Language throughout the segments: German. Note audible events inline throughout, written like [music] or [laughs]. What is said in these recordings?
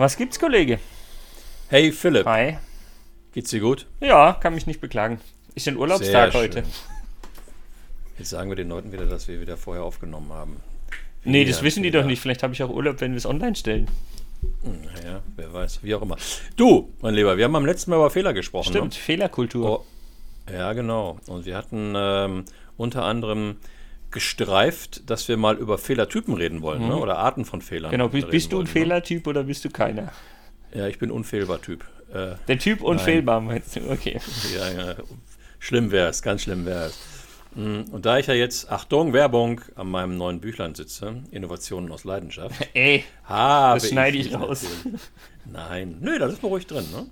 Was gibt's, Kollege? Hey Philipp, Hi. geht's dir gut? Ja, kann mich nicht beklagen. Ist ein Urlaubstag Sehr heute. Jetzt sagen wir den Leuten wieder, dass wir wieder vorher aufgenommen haben. Nee, das wissen die doch nicht. Vielleicht habe ich auch Urlaub, wenn wir es online stellen. Naja, wer weiß, wie auch immer. Du, mein Lieber, wir haben am letzten Mal über Fehler gesprochen. Stimmt, Fehlerkultur. Oh, ja, genau. Und wir hatten ähm, unter anderem gestreift, dass wir mal über Fehlertypen reden wollen, ne? oder Arten von Fehlern. genau, bist, bist du ein wollen, Fehlertyp oder bist du keiner? Ne? Ja, ich bin unfehlbar Typ. Äh, Der Typ unfehlbar, meinst du? Okay. ja, ja, schlimm wäre es, ganz schlimm wäre es. Mm, Und da ich ja jetzt, Achtung, Werbung, an meinem neuen Büchlein sitze, Innovationen aus Leidenschaft, [laughs] Ey, Das schneide ich mich raus. Nein, nö, das ist mal ruhig drin. Ne?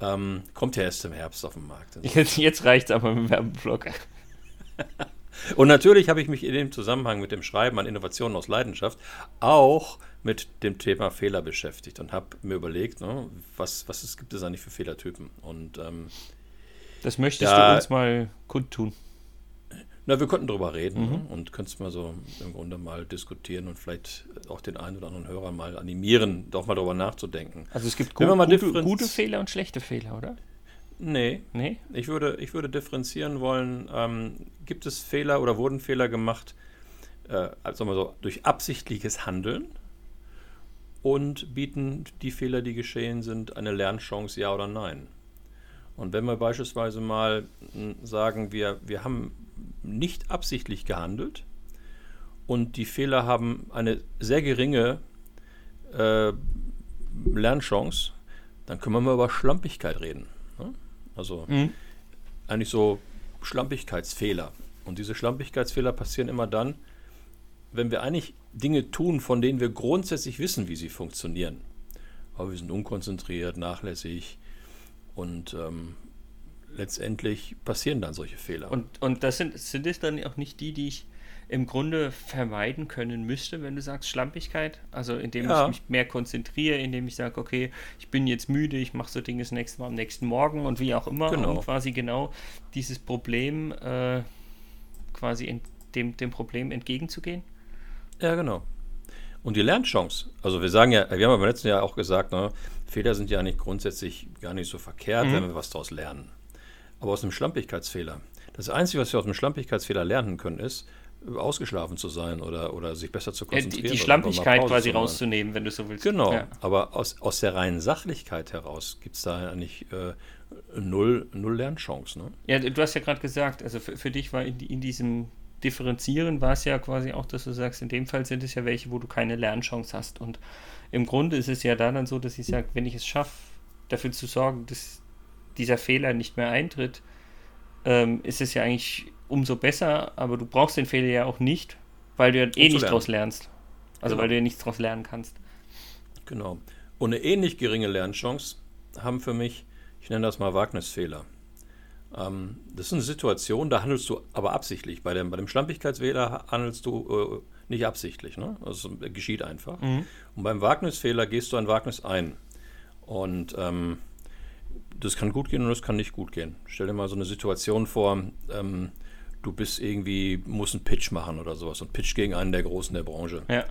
Ähm, kommt ja erst im Herbst auf den Markt. jetzt, jetzt reicht's aber mit dem Werbeblock. [laughs] Und natürlich habe ich mich in dem Zusammenhang mit dem Schreiben an Innovationen aus Leidenschaft auch mit dem Thema Fehler beschäftigt und habe mir überlegt, ne, was, was gibt es eigentlich für Fehlertypen. Und ähm, Das möchtest Ja. du uns mal kundtun. na, wir konnten darüber reden Mhm. ne, und können es mal so im Grunde mal diskutieren und vielleicht auch den einen oder anderen Hörer mal animieren, doch mal darüber nachzudenken. Also es gibt mal gute, gute Fehler und schlechte Fehler, oder? Nee, Nee? Ich würde, ich würde differenzieren wollen, ähm, gibt es Fehler oder wurden Fehler gemacht, äh, also sagen wir so, durch absichtliches Handeln und bieten die Fehler, die geschehen sind, eine Lernchance, ja oder nein? Und wenn wir beispielsweise mal mh, sagen, wir, wir haben nicht absichtlich gehandelt und die Fehler haben eine sehr geringe äh, Lernchance, dann können wir mal über Schlampigkeit reden. Ne? Also Mhm. eigentlich so Schlampigkeitsfehler. Und diese Schlampigkeitsfehler passieren immer dann, wenn wir eigentlich Dinge tun, von denen wir grundsätzlich wissen, wie sie funktionieren. Aber wir sind unkonzentriert, nachlässig und ähm, letztendlich passieren dann solche Fehler. Und, und das sind, sind es dann auch nicht die, die ich im Grunde vermeiden können müsste, wenn du sagst Schlampigkeit? Also indem Ja. ich mich mehr konzentriere, indem ich sage, okay, ich bin jetzt müde, ich mache so Dinge das nächste Mal am nächsten Morgen und wie auch immer, Genau. um quasi genau dieses Problem äh, quasi dem, dem Problem entgegenzugehen. Ja, genau. Und die Lernchance, also wir sagen ja, wir haben ja beim letzten Jahr auch gesagt, ne, Fehler sind ja nicht grundsätzlich gar nicht so verkehrt, wenn wir was daraus lernen. Aber aus einem Schlampigkeitsfehler, das Einzige, was wir aus einem Schlampigkeitsfehler lernen können, ist, ausgeschlafen zu sein oder, oder sich besser zu konzentrieren. die, die Schlampigkeit quasi rauszunehmen, wenn du so willst. Genau, Ja. aber aus, aus der reinen Sachlichkeit heraus gibt es da eigentlich äh, null, null Lernchance. Ne? Ja, du hast ja gerade gesagt, also für, für dich war in, in diesem Differenzieren war es ja quasi auch, dass du sagst, in dem Fall sind es ja welche, wo du keine Lernchance hast. Und im Grunde ist es ja da dann so, dass ich sage, wenn ich es schaffe, dafür zu sorgen, dass dieser Fehler nicht mehr eintritt, ähm, ist es ja eigentlich umso besser, aber du brauchst den Fehler ja auch nicht, weil du ja eh nicht draus lernst. Also Genau. weil du ja nichts draus lernen kannst. Genau. Und eine ähnlich geringe Lernchance haben für mich, ich nenne das mal Wagnisfehler. Ähm, das ist eine Situation, da handelst du aber absichtlich. Bei dem, bei dem Schlampigkeitsfehler handelst du äh, nicht absichtlich. Ne? Also es geschieht einfach. Und beim Wagnisfehler gehst du ein Wagnis ein. Und ähm, das kann gut gehen und das kann nicht gut gehen. Stell dir mal so eine Situation vor, ähm, du bist irgendwie, musst einen Pitch machen oder sowas und Pitch gegen einen der Großen der Branche. Ja.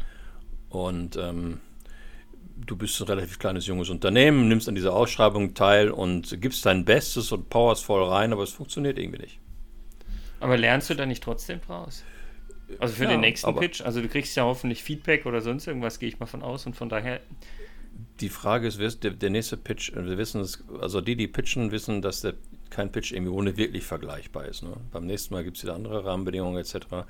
Und ähm, du bist ein relativ kleines junges Unternehmen, nimmst an dieser Ausschreibung teil und gibst dein Bestes und powerst voll rein, aber es funktioniert irgendwie nicht. Aber lernst du da nicht trotzdem draus? Also für Ja, den nächsten Pitch, also du kriegst ja hoffentlich Feedback oder sonst irgendwas, gehe ich mal von aus und von daher Die Frage ist, der, der nächste Pitch, wir wissen es, also die, die pitchen, wissen, dass der, kein Pitch irgendwie ohne wirklich vergleichbar ist. Ne? Beim nächsten Mal gibt es wieder andere Rahmenbedingungen etc.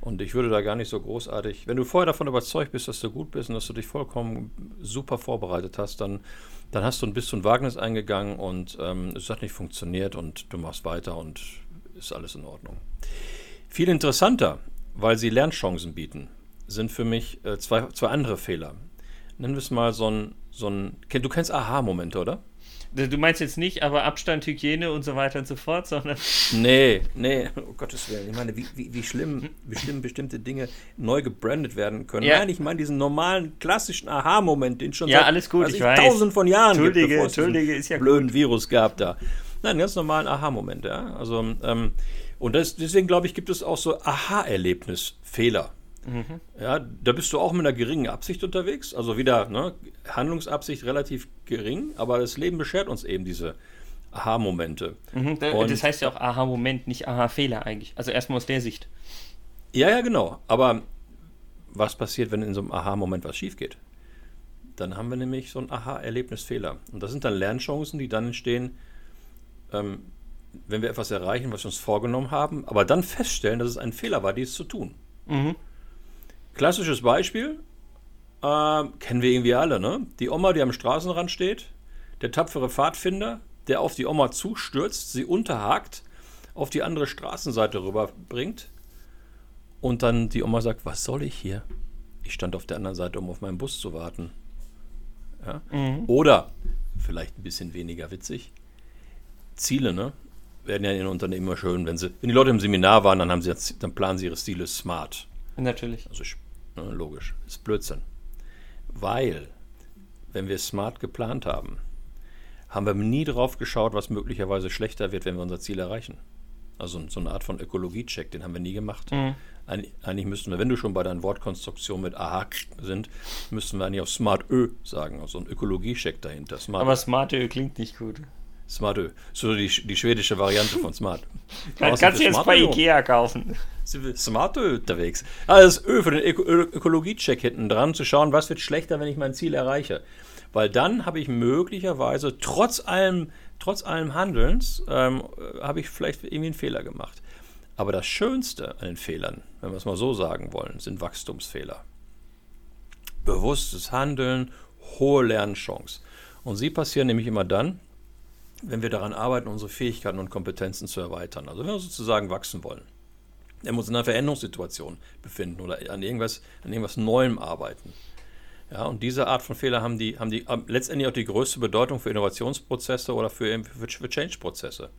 Und ich würde da gar nicht so großartig, wenn du vorher davon überzeugt bist, dass du gut bist und dass du dich vollkommen super vorbereitet hast, dann, dann hast du ein bisschen Wagnis eingegangen und ähm, es hat nicht funktioniert und du machst weiter und ist alles in Ordnung. Viel interessanter, weil sie Lernchancen bieten, sind für mich äh, zwei, zwei andere Fehler. Nennen wir es mal so ein, so ein du kennst Aha-Momente, oder? Du meinst jetzt nicht, aber Abstand, Hygiene und so weiter und so fort, sondern [laughs] Nee, nee, um Gottes Willen. Ich meine, wie, wie, wie, schlimm, wie schlimm bestimmte Dinge neu gebrandet werden können. Ja. Nein, ich meine diesen normalen, klassischen Aha-Moment, den schon Ja, seit alles gut, ich ich, weiß. tausend von Jahren Entschuldige, gibt, bevor es diesen Entschuldige, ist ja blöden Virus gab da. Nein, ganz normalen Aha-Moment, ja. Also, ähm, und das, deswegen glaube ich, gibt es auch so Aha-Erlebnis-Fehler. Mhm. Ja, da bist du auch mit einer geringen Absicht unterwegs. Also wieder ne, Handlungsabsicht relativ gering, aber das Leben beschert uns eben diese Aha-Momente. Mhm, das heißt ja auch Aha-Moment, nicht Aha-Fehler eigentlich. Also erstmal aus der Sicht. Ja, ja, genau. Aber was passiert, wenn in so einem Aha-Moment was schief geht? Dann haben wir nämlich so einen Aha-Erlebnisfehler. Und das sind dann Lernchancen, die dann entstehen, ähm, wenn wir etwas erreichen, was wir uns vorgenommen haben, aber dann feststellen, dass es ein Fehler war, dies zu tun. Mhm. Klassisches Beispiel, äh, kennen wir irgendwie alle, ne? Die Oma, die am Straßenrand steht, der tapfere Pfadfinder, der auf die Oma zustürzt, sie unterhakt, auf die andere Straßenseite rüberbringt und dann die Oma sagt, was soll ich hier? Ich stand auf der anderen Seite, um auf meinen Bus zu warten. Ja? Mhm. Oder, vielleicht ein bisschen weniger witzig, Ziele, ne? Werden ja in Unternehmen immer schön, wenn sie, wenn die Leute im Seminar waren, dann haben sie dann planen sie ihre Stile smart. Natürlich. Also ne, logisch. Ist Blödsinn. Weil, wenn wir smart geplant haben, haben wir nie drauf geschaut, was möglicherweise schlechter wird, wenn wir unser Ziel erreichen. Also so eine Art von Ökologie-Check, den haben wir nie gemacht. Mhm. Eigentlich müssten wir, wenn du schon bei deinen Wortkonstruktionen mit AHA sind, müssten wir eigentlich auf Smart Ö sagen, also ein Ökologie-Check dahinter. Smart Aber Smart Ö klingt nicht gut. Smart Ö, so die, die schwedische Variante von Smart. Kann, [laughs] kannst du jetzt bei Ikea kaufen. Sind wir Smart Ö unterwegs. Also das Ö für den Öko Ökologie-Check hinten dran, zu schauen, was wird schlechter, wenn ich mein Ziel erreiche. Weil dann habe ich möglicherweise trotz allem, trotz allem Handelns, ähm, habe ich vielleicht irgendwie einen Fehler gemacht. Aber das Schönste an den Fehlern, wenn wir es mal so sagen wollen, sind Wachstumsfehler. Bewusstes Handeln, hohe Lernchance. Und sie passieren nämlich immer dann, wenn wir daran arbeiten, unsere Fähigkeiten und Kompetenzen zu erweitern. Also wenn wir sozusagen wachsen wollen. Wenn wir uns in einer Veränderungssituation befinden oder an irgendwas, an irgendwas Neuem arbeiten. Ja, und diese Art von Fehler haben die, haben die letztendlich auch die größte Bedeutung für Innovationsprozesse oder für, für, für Change-Prozesse.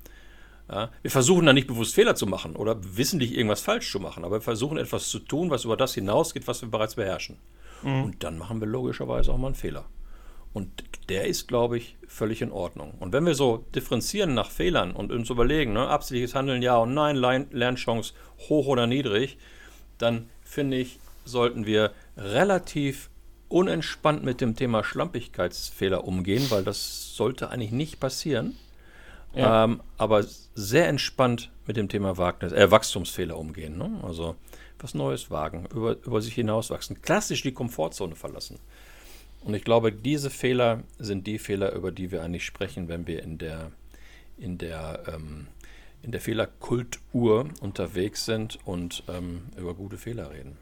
Ja, wir versuchen da nicht bewusst Fehler zu machen oder wissentlich irgendwas falsch zu machen, aber wir versuchen etwas zu tun, was über das hinausgeht, was wir bereits beherrschen. Mhm. Und dann machen wir logischerweise auch mal einen Fehler. Und der ist, glaube ich, völlig in Ordnung. Und wenn wir so differenzieren nach Fehlern und uns überlegen, ne, absichtliches Handeln ja und nein, Lernchance hoch oder niedrig, dann finde ich, sollten wir relativ unentspannt mit dem Thema Schlampigkeitsfehler umgehen, weil das sollte eigentlich nicht passieren. Ja. Ähm, aber sehr entspannt mit dem Thema Wagnis, äh, Wachstumsfehler umgehen. Ne? Also was Neues wagen, über, über sich hinauswachsen, klassisch die Komfortzone verlassen. Und ich glaube, diese Fehler sind die Fehler, über die wir eigentlich sprechen, wenn wir in der, in der, ähm, in der Fehlerkultur unterwegs sind und ähm, über gute Fehler reden.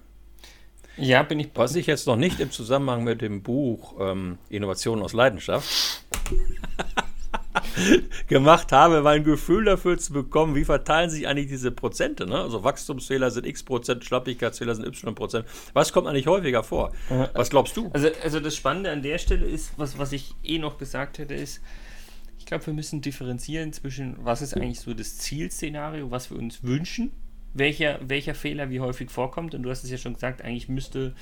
Ja, bin ich. Was ich jetzt noch nicht im Zusammenhang mit dem Buch ähm, Innovation aus Leidenschaft [laughs] gemacht habe, mein Gefühl dafür zu bekommen, wie verteilen sich eigentlich diese Prozente. Ne? Also Wachstumsfehler sind x Prozent, Schlappigkeitsfehler sind y Prozent. Was kommt eigentlich häufiger vor? Was glaubst du? Also, also das Spannende an der Stelle ist, was, was ich eh noch gesagt hätte, ist, ich glaube, wir müssen differenzieren zwischen, was ist eigentlich so das Zielszenario, was wir uns wünschen, welcher, welcher Fehler wie häufig vorkommt. Und du hast es ja schon gesagt, eigentlich müsste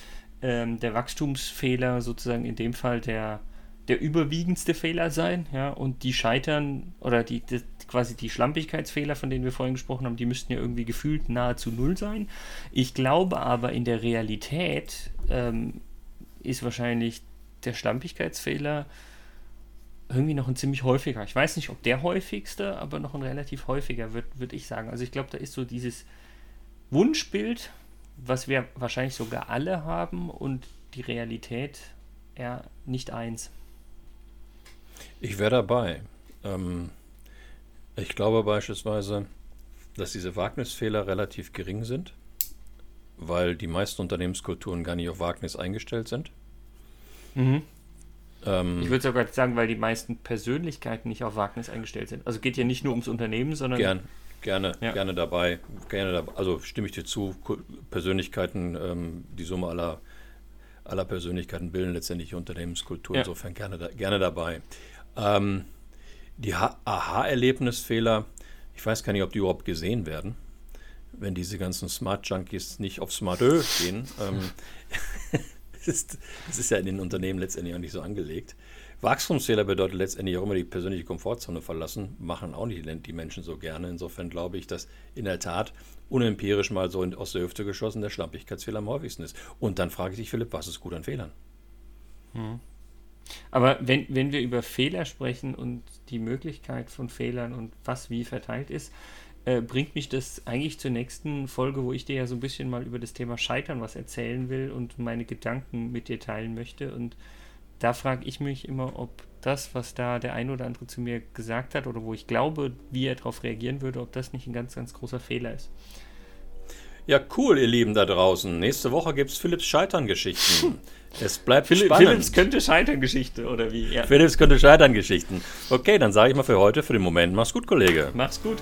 ähm, der Wachstumsfehler sozusagen in dem Fall der der überwiegendste Fehler sein, ja, und die scheitern oder die, die, quasi die Schlampigkeitsfehler, von denen wir vorhin gesprochen haben, die müssten ja irgendwie gefühlt nahezu null sein. Ich glaube aber in der Realität ähm, ist wahrscheinlich der Schlampigkeitsfehler irgendwie noch ein ziemlich häufiger. Ich weiß nicht, ob der häufigste, aber noch ein relativ häufiger, würde würd ich sagen. Also ich glaube, da ist so dieses Wunschbild, was wir wahrscheinlich sogar alle haben und die Realität eher nicht eins. Ich wäre dabei. Ähm, ich glaube beispielsweise, dass diese Wagnisfehler relativ gering sind, weil die meisten Unternehmenskulturen gar nicht auf Wagnis eingestellt sind. Mhm. Ähm, ich würde sogar sagen, weil die meisten Persönlichkeiten nicht auf Wagnis eingestellt sind. Also geht ja nicht nur ums Unternehmen, sondern. Gern, gerne, ja. gerne dabei. Gerne dabei. Also stimme ich dir zu, Persönlichkeiten, ähm, die Summe aller, aller Persönlichkeiten bilden letztendlich Unternehmenskultur. Ja. Insofern gerne, gerne dabei. Ähm, die Aha-Erlebnisfehler, ich weiß gar nicht, ob die überhaupt gesehen werden, wenn diese ganzen Smart Junkies nicht auf Smart Ö gehen. Ähm, [laughs] Das ist, das ist ja in den Unternehmen letztendlich auch nicht so angelegt. Wachstumsfehler bedeutet letztendlich auch immer die persönliche Komfortzone verlassen, machen auch nicht die Menschen so gerne. Insofern glaube ich, dass in der Tat unempirisch mal so aus der Hüfte geschossen der Schlampigkeitsfehler am häufigsten ist. Und dann frage ich dich, Philipp, was ist gut an Fehlern? Hm. Aber wenn, wenn wir über Fehler sprechen und die Möglichkeit von Fehlern und was wie verteilt ist, äh, bringt mich das eigentlich zur nächsten Folge, wo ich dir ja so ein bisschen mal über das Thema Scheitern was erzählen will und meine Gedanken mit dir teilen möchte. Und da frage ich mich immer, ob das, was da der ein oder andere zu mir gesagt hat oder wo ich glaube, wie er darauf reagieren würde, ob das nicht ein ganz, ganz großer Fehler ist. Ja, cool, ihr Lieben da draußen. Nächste Woche gibt es Philipps Scheitern-Geschichten. [laughs] Es bleibt Philipp, spannend. Philipps könnte Scheitern-Geschichte, oder wie? Ja. Philipps könnte Scheitern-Geschichten. Okay, dann sage ich mal für heute, für den Moment, mach's gut, Kollege. Mach's gut.